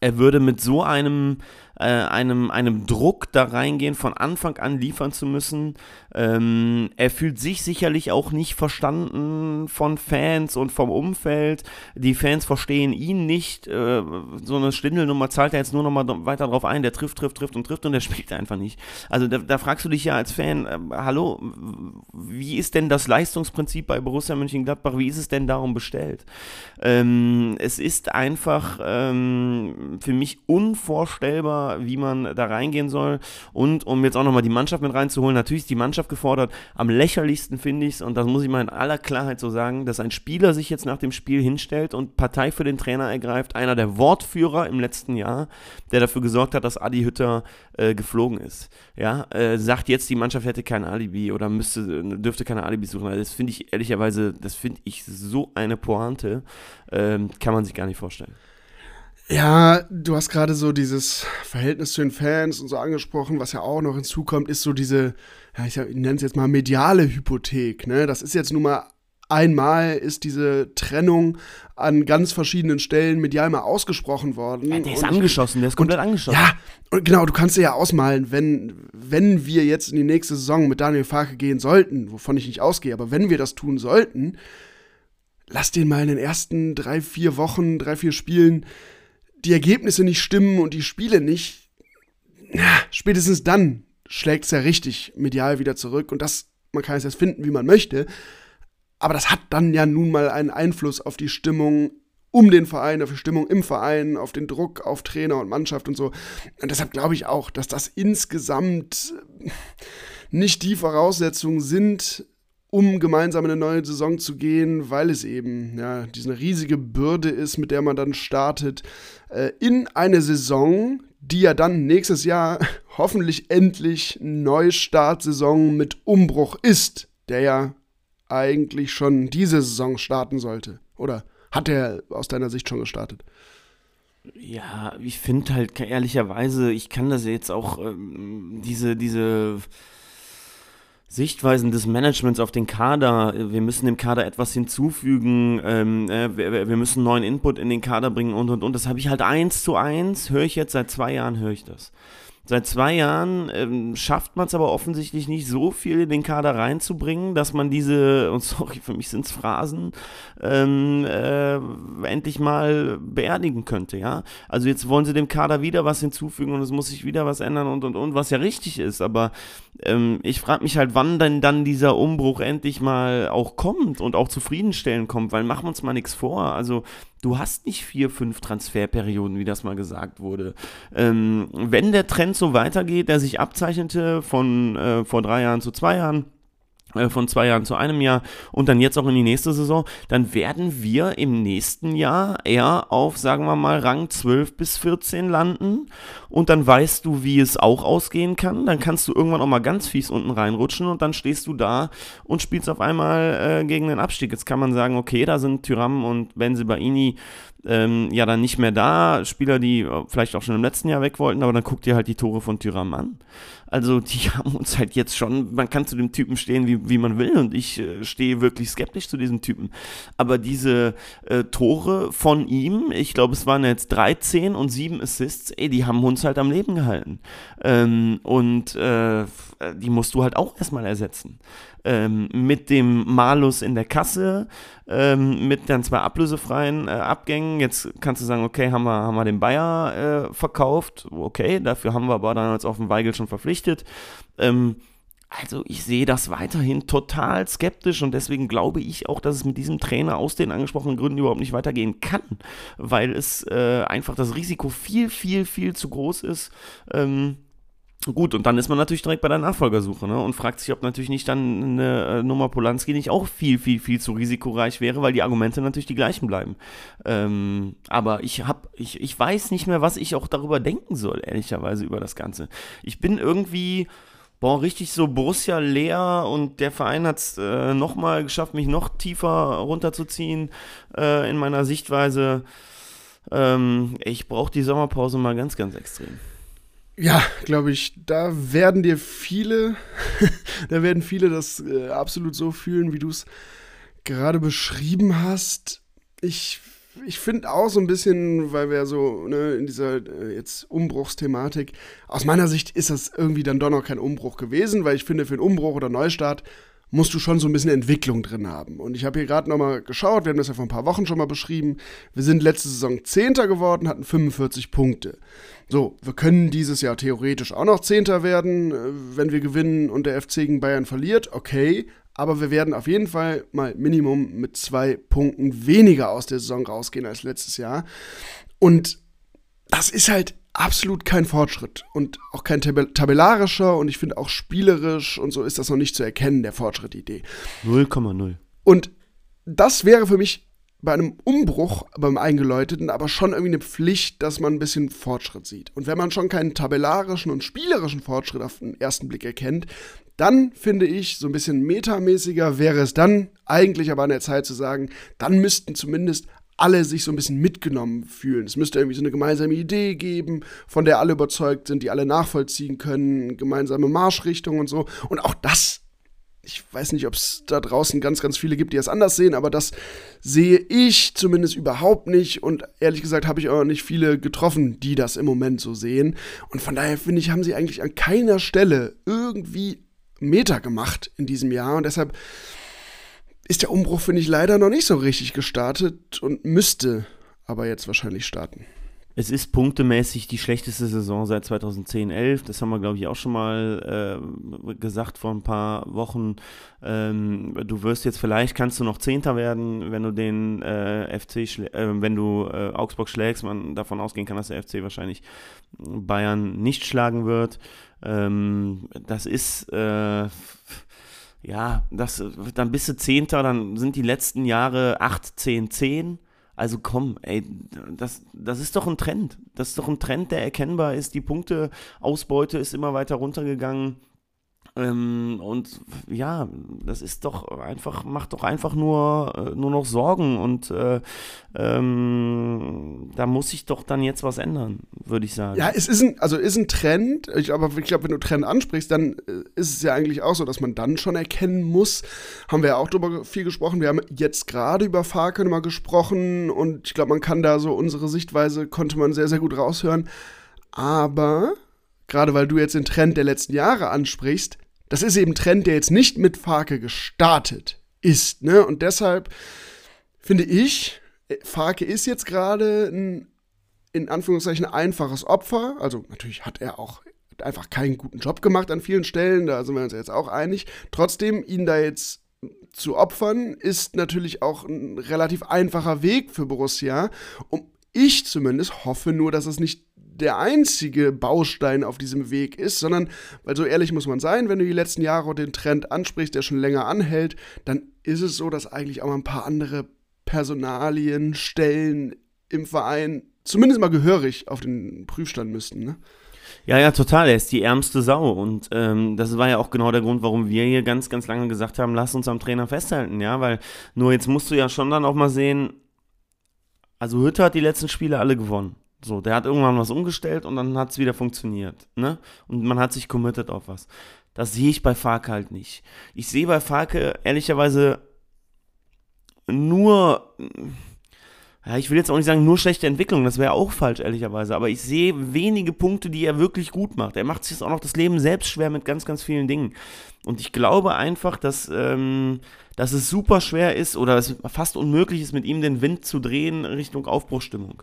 Er würde mit so einem äh, einem, einem Druck da reingehen, von Anfang an liefern zu müssen. Ähm, er fühlt sich sicherlich auch nicht verstanden von Fans und vom Umfeld. Die Fans verstehen ihn nicht. Äh, so eine Stindelnummer zahlt er jetzt nur noch mal weiter drauf ein. Der trifft, trifft, trifft und trifft und der spielt einfach nicht. Also da, da fragst du dich ja als Fan, äh, hallo, wie ist denn das Leistungsprinzip bei Borussia Mönchengladbach? Wie ist es denn darum bestellt? Ähm, es ist einfach ähm, für mich unvorstellbar, wie man da reingehen soll. Und um jetzt auch nochmal die Mannschaft mit reinzuholen, natürlich ist die Mannschaft gefordert. Am lächerlichsten finde ich es, und das muss ich mal in aller Klarheit so sagen, dass ein Spieler sich jetzt nach dem Spiel hinstellt und Partei für den Trainer ergreift. Einer der Wortführer im letzten Jahr, der dafür gesorgt hat, dass Adi Hütter äh, geflogen ist. Ja, äh, sagt jetzt, die Mannschaft hätte kein Alibi oder müsste, dürfte keine Alibi suchen. Also das finde ich ehrlicherweise, das finde ich so eine Pointe, ähm, kann man sich gar nicht vorstellen. Ja, du hast gerade so dieses Verhältnis zu den Fans und so angesprochen, was ja auch noch hinzukommt, ist so diese, ja, ich, nenne es jetzt mal mediale Hypothek. Ne? Das ist jetzt nun mal einmal ist diese Trennung an ganz verschiedenen Stellen medial mal ausgesprochen worden. Ja, der ist und, angeschossen, der ist komplett und, angeschossen. Ja, und genau, du kannst dir ja ausmalen, wenn, wenn wir jetzt in die nächste Saison mit Daniel Farke gehen sollten, wovon ich nicht ausgehe, aber wenn wir das tun sollten, lass den mal in den ersten drei, vier Wochen, drei, vier Spielen die Ergebnisse nicht stimmen und die Spiele nicht, na, spätestens dann schlägt es ja richtig medial wieder zurück und das, man kann es jetzt finden, wie man möchte, aber das hat dann ja nun mal einen Einfluss auf die Stimmung um den Verein, auf die Stimmung im Verein, auf den Druck auf Trainer und Mannschaft und so. Und deshalb glaube ich auch, dass das insgesamt nicht die Voraussetzungen sind, um gemeinsam in eine neue Saison zu gehen, weil es eben ja, diese riesige Bürde ist, mit der man dann startet, äh, in eine Saison, die ja dann nächstes Jahr hoffentlich endlich Neustartsaison mit Umbruch ist, der ja eigentlich schon diese Saison starten sollte. Oder hat er aus deiner Sicht schon gestartet? Ja, ich finde halt ehrlicherweise, ich kann das jetzt auch, ähm, diese, diese Sichtweisen des Managements auf den Kader. Wir müssen dem Kader etwas hinzufügen. Ähm, äh, wir, wir, müssen neuen Input in den Kader bringen und und und. Das habe ich halt eins zu eins. Höre ich jetzt seit zwei Jahren höre ich das. Seit zwei Jahren ähm, schafft man es aber offensichtlich nicht so viel in den Kader reinzubringen, dass man diese, und sorry, für mich sind es Phrasen, ähm, äh, endlich mal beerdigen könnte, ja. Also jetzt wollen sie dem Kader wieder was hinzufügen und es muss sich wieder was ändern und und und, was ja richtig ist, aber ähm, ich frage mich halt, wann denn dann dieser Umbruch endlich mal auch kommt und auch zufriedenstellend kommt, weil machen wir uns mal nichts vor. Also du hast nicht vier, fünf Transferperioden, wie das mal gesagt wurde. Ähm, wenn der Trend so weitergeht, der sich abzeichnete von äh, vor drei Jahren zu zwei Jahren, von zwei Jahren zu einem Jahr und dann jetzt auch in die nächste Saison, dann werden wir im nächsten Jahr eher auf, sagen wir mal, Rang 12 bis 14 landen und dann weißt du, wie es auch ausgehen kann. Dann kannst du irgendwann auch mal ganz fies unten reinrutschen und dann stehst du da und spielst auf einmal äh, gegen den Abstieg. Jetzt kann man sagen, okay, da sind Tyram und Benzibaini ähm, ja dann nicht mehr da. Spieler, die äh, vielleicht auch schon im letzten Jahr weg wollten, aber dann guck dir halt die Tore von Tyram an. Also die haben uns halt jetzt schon, man kann zu dem Typen stehen, wie, wie man will und ich äh, stehe wirklich skeptisch zu diesem Typen. Aber diese äh, Tore von ihm, ich glaube es waren jetzt 13 und 7 Assists, ey, die haben uns halt am Leben gehalten. Ähm, und äh, die musst du halt auch erstmal ersetzen ähm, mit dem Malus in der Kasse, ähm, mit dann zwei ablösefreien äh, Abgängen. Jetzt kannst du sagen, okay, haben wir, haben wir den Bayer äh, verkauft, okay, dafür haben wir aber jetzt auf den Weigel schon verpflichtet. Ähm, also ich sehe das weiterhin total skeptisch und deswegen glaube ich auch, dass es mit diesem Trainer aus den angesprochenen Gründen überhaupt nicht weitergehen kann, weil es äh, einfach das Risiko viel, viel, viel zu groß ist. Ähm, Gut, und dann ist man natürlich direkt bei der Nachfolgersuche ne? und fragt sich, ob natürlich nicht dann eine äh, Nummer Polanski nicht auch viel, viel, viel zu risikoreich wäre, weil die Argumente natürlich die gleichen bleiben. Ähm, aber ich hab, ich, ich weiß nicht mehr, was ich auch darüber denken soll, ehrlicherweise, über das Ganze. Ich bin irgendwie, boah, richtig so Borussia leer und der Verein hat es äh, nochmal geschafft, mich noch tiefer runterzuziehen äh, in meiner Sichtweise. Ähm, ich brauche die Sommerpause mal ganz, ganz extrem. Ja, glaube ich, da werden dir viele, da werden viele das äh, absolut so fühlen, wie du es gerade beschrieben hast. Ich, ich finde auch so ein bisschen, weil wir so ne, in dieser äh, jetzt Umbruchsthematik, aus meiner Sicht ist das irgendwie dann doch noch kein Umbruch gewesen, weil ich finde, für einen Umbruch oder Neustart musst du schon so ein bisschen Entwicklung drin haben. Und ich habe hier gerade nochmal geschaut, wir haben das ja vor ein paar Wochen schon mal beschrieben. Wir sind letzte Saison Zehnter geworden, hatten 45 Punkte. So, wir können dieses Jahr theoretisch auch noch Zehnter werden, äh, wenn wir gewinnen und der FC gegen Bayern verliert. Okay, aber wir werden auf jeden Fall mal Minimum mit zwei Punkten weniger aus der Saison rausgehen als letztes Jahr. Und das ist halt absolut kein Fortschritt und auch kein tab tabellarischer und ich finde auch spielerisch und so ist das noch nicht zu erkennen, der Fortschritt-Idee. 0,0. Und das wäre für mich bei einem Umbruch beim Eingeläuteten aber schon irgendwie eine Pflicht, dass man ein bisschen Fortschritt sieht. Und wenn man schon keinen tabellarischen und spielerischen Fortschritt auf den ersten Blick erkennt, dann finde ich, so ein bisschen metamäßiger wäre es dann eigentlich aber an der Zeit zu sagen, dann müssten zumindest alle sich so ein bisschen mitgenommen fühlen. Es müsste irgendwie so eine gemeinsame Idee geben, von der alle überzeugt sind, die alle nachvollziehen können, gemeinsame Marschrichtung und so. Und auch das, ich weiß nicht, ob es da draußen ganz, ganz viele gibt, die es anders sehen, aber das sehe ich zumindest überhaupt nicht. Und ehrlich gesagt habe ich auch nicht viele getroffen, die das im Moment so sehen. Und von daher finde ich, haben sie eigentlich an keiner Stelle irgendwie Meter gemacht in diesem Jahr. Und deshalb ist der Umbruch, finde ich, leider noch nicht so richtig gestartet und müsste aber jetzt wahrscheinlich starten. Es ist punktemäßig die schlechteste Saison seit 2010, 11. Das haben wir, glaube ich, auch schon mal äh, gesagt vor ein paar Wochen. Ähm, du wirst jetzt vielleicht, kannst du noch Zehnter werden, wenn du den äh, FC, äh, wenn du äh, Augsburg schlägst. Man davon ausgehen kann, dass der FC wahrscheinlich Bayern nicht schlagen wird. Ähm, das ist äh, ja, das, dann bist du Zehnter, dann sind die letzten Jahre 8, 10, 10. Also komm, ey, das, das ist doch ein Trend. Das ist doch ein Trend, der erkennbar ist. Die Punkteausbeute ist immer weiter runtergegangen. Ähm, und ja, das ist doch einfach, macht doch einfach nur, äh, nur noch Sorgen und äh, ähm, da muss sich doch dann jetzt was ändern, würde ich sagen. Ja, es ist ein, also ist ein Trend, ich, aber ich glaube, wenn du Trend ansprichst, dann äh, ist es ja eigentlich auch so, dass man dann schon erkennen muss, haben wir ja auch darüber viel gesprochen, wir haben jetzt gerade über Farke mal gesprochen und ich glaube, man kann da so unsere Sichtweise, konnte man sehr, sehr gut raushören, aber gerade weil du jetzt den Trend der letzten Jahre ansprichst, das ist eben ein Trend, der jetzt nicht mit Farke gestartet ist. Ne? Und deshalb finde ich, Farke ist jetzt gerade ein, in Anführungszeichen, einfaches Opfer. Also natürlich hat er auch einfach keinen guten Job gemacht an vielen Stellen, da sind wir uns jetzt auch einig. Trotzdem, ihn da jetzt zu opfern, ist natürlich auch ein relativ einfacher Weg für Borussia. Und ich zumindest hoffe nur, dass es nicht der einzige Baustein auf diesem Weg ist, sondern, weil so ehrlich muss man sein, wenn du die letzten Jahre den Trend ansprichst, der schon länger anhält, dann ist es so, dass eigentlich auch mal ein paar andere Personalien, Stellen im Verein zumindest mal gehörig auf den Prüfstand müssten. Ne? Ja, ja, total. Er ist die ärmste Sau. Und ähm, das war ja auch genau der Grund, warum wir hier ganz, ganz lange gesagt haben, lass uns am Trainer festhalten, ja, weil nur jetzt musst du ja schon dann auch mal sehen, also Hütte hat die letzten Spiele alle gewonnen. So, der hat irgendwann was umgestellt und dann hat es wieder funktioniert. Ne? Und man hat sich committed auf was. Das sehe ich bei Farke halt nicht. Ich sehe bei Farke ehrlicherweise nur, ja, ich will jetzt auch nicht sagen, nur schlechte Entwicklung, das wäre auch falsch, ehrlicherweise, aber ich sehe wenige Punkte, die er wirklich gut macht. Er macht sich jetzt auch noch das Leben selbst schwer mit ganz, ganz vielen Dingen. Und ich glaube einfach, dass, ähm, dass es super schwer ist oder es fast unmöglich ist, mit ihm den Wind zu drehen Richtung Aufbruchstimmung.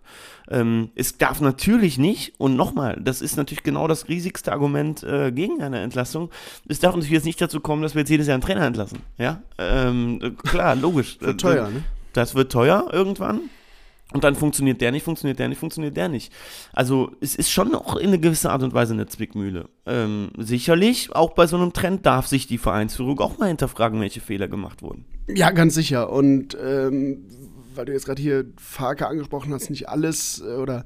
Ähm, es darf natürlich nicht, und nochmal, das ist natürlich genau das riesigste Argument äh, gegen eine Entlassung, es darf natürlich jetzt nicht dazu kommen, dass wir jetzt jedes Jahr einen Trainer entlassen. Ja, ähm, klar, logisch. Das wird teuer, ne? Das wird teuer irgendwann. Und dann funktioniert der nicht, funktioniert der nicht, funktioniert der nicht. Also es ist schon auch in einer gewissen Art und Weise eine Zwickmühle. Ähm, sicherlich, auch bei so einem Trend darf sich die Vereinsführung auch mal hinterfragen, welche Fehler gemacht wurden. Ja, ganz sicher. Und ähm, weil du jetzt gerade hier Farke angesprochen hast, nicht alles äh, oder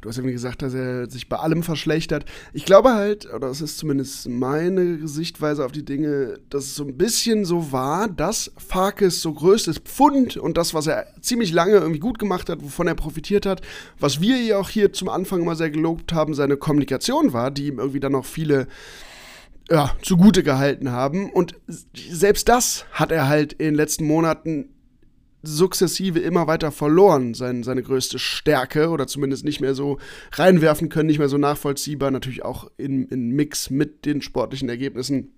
du hast irgendwie gesagt, dass er sich bei allem verschlechtert. Ich glaube halt, oder das ist zumindest meine Sichtweise auf die Dinge, dass es so ein bisschen so war, dass Farkes so größtes Pfund und das, was er ziemlich lange irgendwie gut gemacht hat, wovon er profitiert hat, was wir ja auch hier zum Anfang immer sehr gelobt haben, seine Kommunikation war, die ihm irgendwie dann noch viele ja, zugute gehalten haben. Und selbst das hat er halt in den letzten Monaten sukzessive immer weiter verloren, sein, seine größte Stärke oder zumindest nicht mehr so reinwerfen können, nicht mehr so nachvollziehbar, natürlich auch in, in Mix mit den sportlichen Ergebnissen.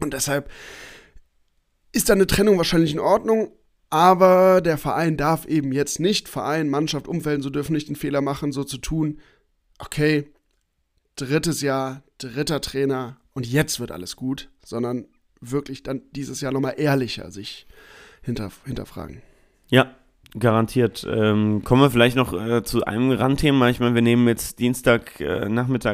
Und deshalb ist da eine Trennung wahrscheinlich in Ordnung, aber der Verein darf eben jetzt nicht, Verein, Mannschaft, Umfeld, so dürfen nicht den Fehler machen, so zu tun, okay, drittes Jahr, dritter Trainer und jetzt wird alles gut, sondern wirklich dann dieses Jahr nochmal ehrlicher sich hinter, hinterfragen. Ja, garantiert. Ähm, kommen wir vielleicht noch äh, zu einem Randthema. Ich meine, wir nehmen jetzt Dienstag äh,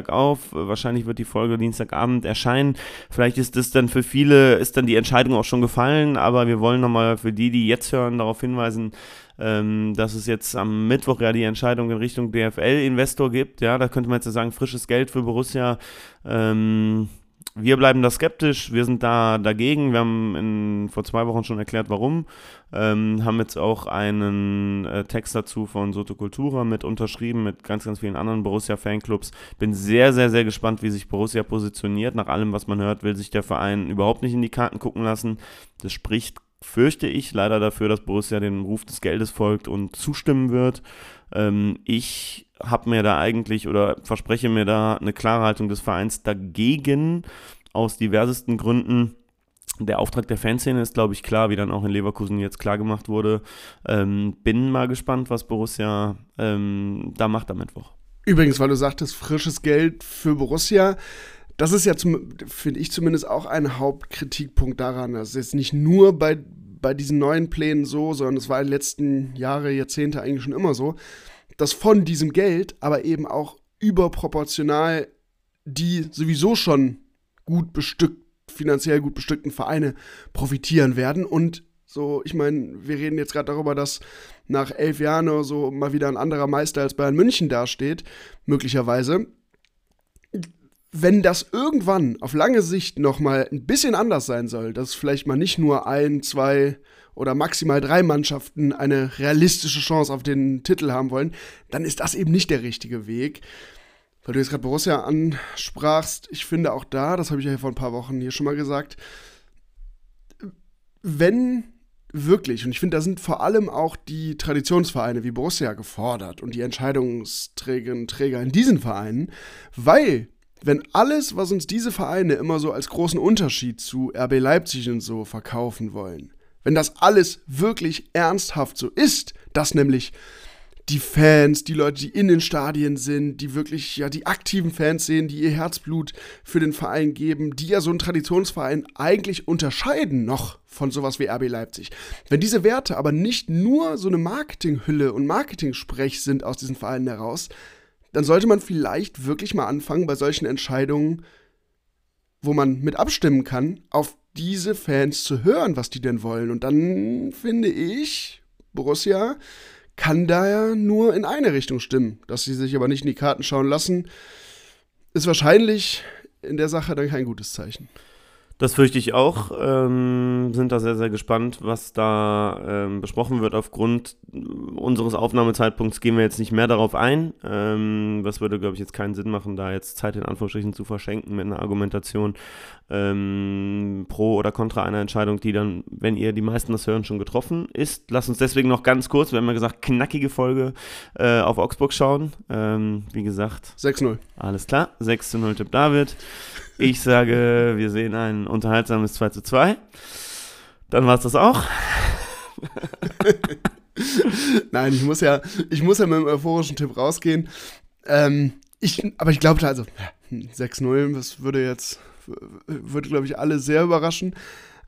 auf. Wahrscheinlich wird die Folge Dienstagabend erscheinen. Vielleicht ist das dann für viele, ist dann die Entscheidung auch schon gefallen, aber wir wollen nochmal für die, die jetzt hören, darauf hinweisen, ähm, dass es jetzt am Mittwoch ja die Entscheidung in Richtung DFL-Investor gibt. Ja, da könnte man jetzt sagen, frisches Geld für Borussia. Ähm, wir bleiben da skeptisch, wir sind da dagegen. Wir haben in, vor zwei Wochen schon erklärt, warum. Ähm, haben jetzt auch einen äh, Text dazu von Soto Cultura mit unterschrieben, mit ganz, ganz vielen anderen Borussia-Fanclubs. Bin sehr, sehr, sehr gespannt, wie sich Borussia positioniert. Nach allem, was man hört, will sich der Verein überhaupt nicht in die Karten gucken lassen. Das spricht, fürchte ich, leider dafür, dass Borussia dem Ruf des Geldes folgt und zustimmen wird. Ähm, ich habe mir da eigentlich oder verspreche mir da eine klare Haltung des Vereins dagegen, aus diversesten Gründen. der Auftrag der Fanszene ist, glaube ich, klar, wie dann auch in Leverkusen jetzt klar gemacht wurde. Ähm, bin mal gespannt, was Borussia ähm, da macht am Mittwoch. Übrigens, weil du sagtest, frisches Geld für Borussia. Das ist ja, finde ich zumindest, auch ein Hauptkritikpunkt daran. Das ist jetzt nicht nur bei, bei diesen neuen Plänen so, sondern es war in den letzten Jahre, Jahrzehnte eigentlich schon immer so, dass von diesem Geld aber eben auch überproportional die sowieso schon gut bestückt finanziell gut bestückten Vereine profitieren werden. Und so, ich meine, wir reden jetzt gerade darüber, dass nach elf Jahren oder so mal wieder ein anderer Meister als Bayern München dasteht, möglicherweise. Wenn das irgendwann auf lange Sicht nochmal ein bisschen anders sein soll, dass vielleicht mal nicht nur ein, zwei oder maximal drei Mannschaften eine realistische Chance auf den Titel haben wollen, dann ist das eben nicht der richtige Weg. Weil du jetzt gerade Borussia ansprachst, ich finde auch da, das habe ich ja vor ein paar Wochen hier schon mal gesagt, wenn wirklich, und ich finde, da sind vor allem auch die Traditionsvereine wie Borussia gefordert und die Entscheidungsträgerinnen und Träger in diesen Vereinen, weil wenn alles, was uns diese Vereine immer so als großen Unterschied zu RB Leipzig und so verkaufen wollen, wenn das alles wirklich ernsthaft so ist, dass nämlich die Fans, die Leute, die in den Stadien sind, die wirklich ja die aktiven Fans sehen, die ihr Herzblut für den Verein geben, die ja so einen Traditionsverein eigentlich unterscheiden noch von sowas wie RB Leipzig. Wenn diese Werte aber nicht nur so eine Marketinghülle und Marketingsprech sind aus diesen Vereinen heraus, dann sollte man vielleicht wirklich mal anfangen bei solchen Entscheidungen, wo man mit abstimmen kann, auf diese Fans zu hören, was die denn wollen. Und dann finde ich, Borussia kann daher nur in eine Richtung stimmen. Dass sie sich aber nicht in die Karten schauen lassen, ist wahrscheinlich in der Sache dann kein gutes Zeichen. Das fürchte ich auch. Ähm, sind da sehr, sehr gespannt, was da ähm, besprochen wird. Aufgrund unseres Aufnahmezeitpunkts gehen wir jetzt nicht mehr darauf ein. Ähm, das würde, glaube ich, jetzt keinen Sinn machen, da jetzt Zeit in Anführungsstrichen zu verschenken mit einer Argumentation ähm, pro oder contra einer Entscheidung, die dann, wenn ihr die meisten das hören, schon getroffen ist. Lasst uns deswegen noch ganz kurz, wir haben ja gesagt, knackige Folge äh, auf Augsburg schauen. Ähm, wie gesagt. 6-0. Alles klar. 6 0 Tipp David. Ich sage, wir sehen ein unterhaltsames 2 zu 2. Dann war es das auch. Nein, ich muss ja, ich muss ja mit einem euphorischen Tipp rausgehen. Ähm, ich, aber ich glaube, also 6-0, das würde jetzt, würde, glaube ich, alle sehr überraschen.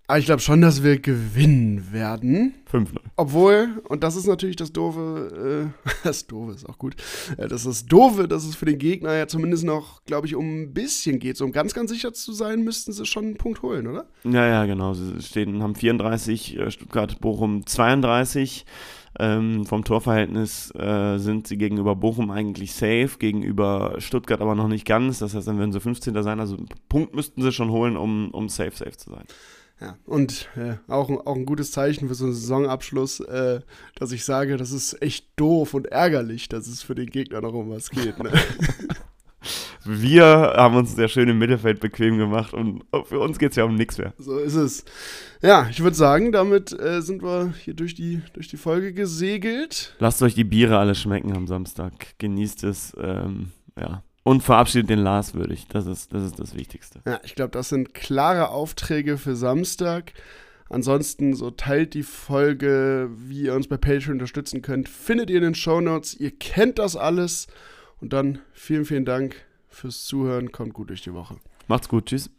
Aber ich glaube schon, dass wir gewinnen werden. 5-0. Obwohl, und das ist natürlich das Doofe, äh, das Doofe ist auch gut, äh, das ist Doofe, dass es für den Gegner ja zumindest noch, glaube ich, um ein bisschen geht. So, um ganz, ganz sicher zu sein, müssten sie schon einen Punkt holen, oder? Ja, ja, genau. Sie stehen, haben 34, äh, Stuttgart, Bochum 32. Ähm, vom Torverhältnis äh, sind sie gegenüber Bochum eigentlich safe, gegenüber Stuttgart aber noch nicht ganz. Das heißt, dann werden sie 15. sein. Also einen Punkt müssten sie schon holen, um, um safe, safe zu sein. Ja, und äh, auch, auch ein gutes Zeichen für so einen Saisonabschluss, äh, dass ich sage, das ist echt doof und ärgerlich, dass es für den Gegner noch um was geht. Ne? Wir haben uns sehr schön im Mittelfeld bequem gemacht und für uns geht es ja um nichts mehr. So ist es. Ja, ich würde sagen, damit äh, sind wir hier durch die, durch die Folge gesegelt. Lasst euch die Biere alle schmecken am Samstag. Genießt es. Ähm, ja. Und verabschiedet den Lars würdig. Das ist, das ist das Wichtigste. Ja, ich glaube, das sind klare Aufträge für Samstag. Ansonsten so teilt die Folge, wie ihr uns bei Patreon unterstützen könnt, findet ihr in den Show Notes. Ihr kennt das alles. Und dann vielen, vielen Dank fürs Zuhören. Kommt gut durch die Woche. Macht's gut. Tschüss.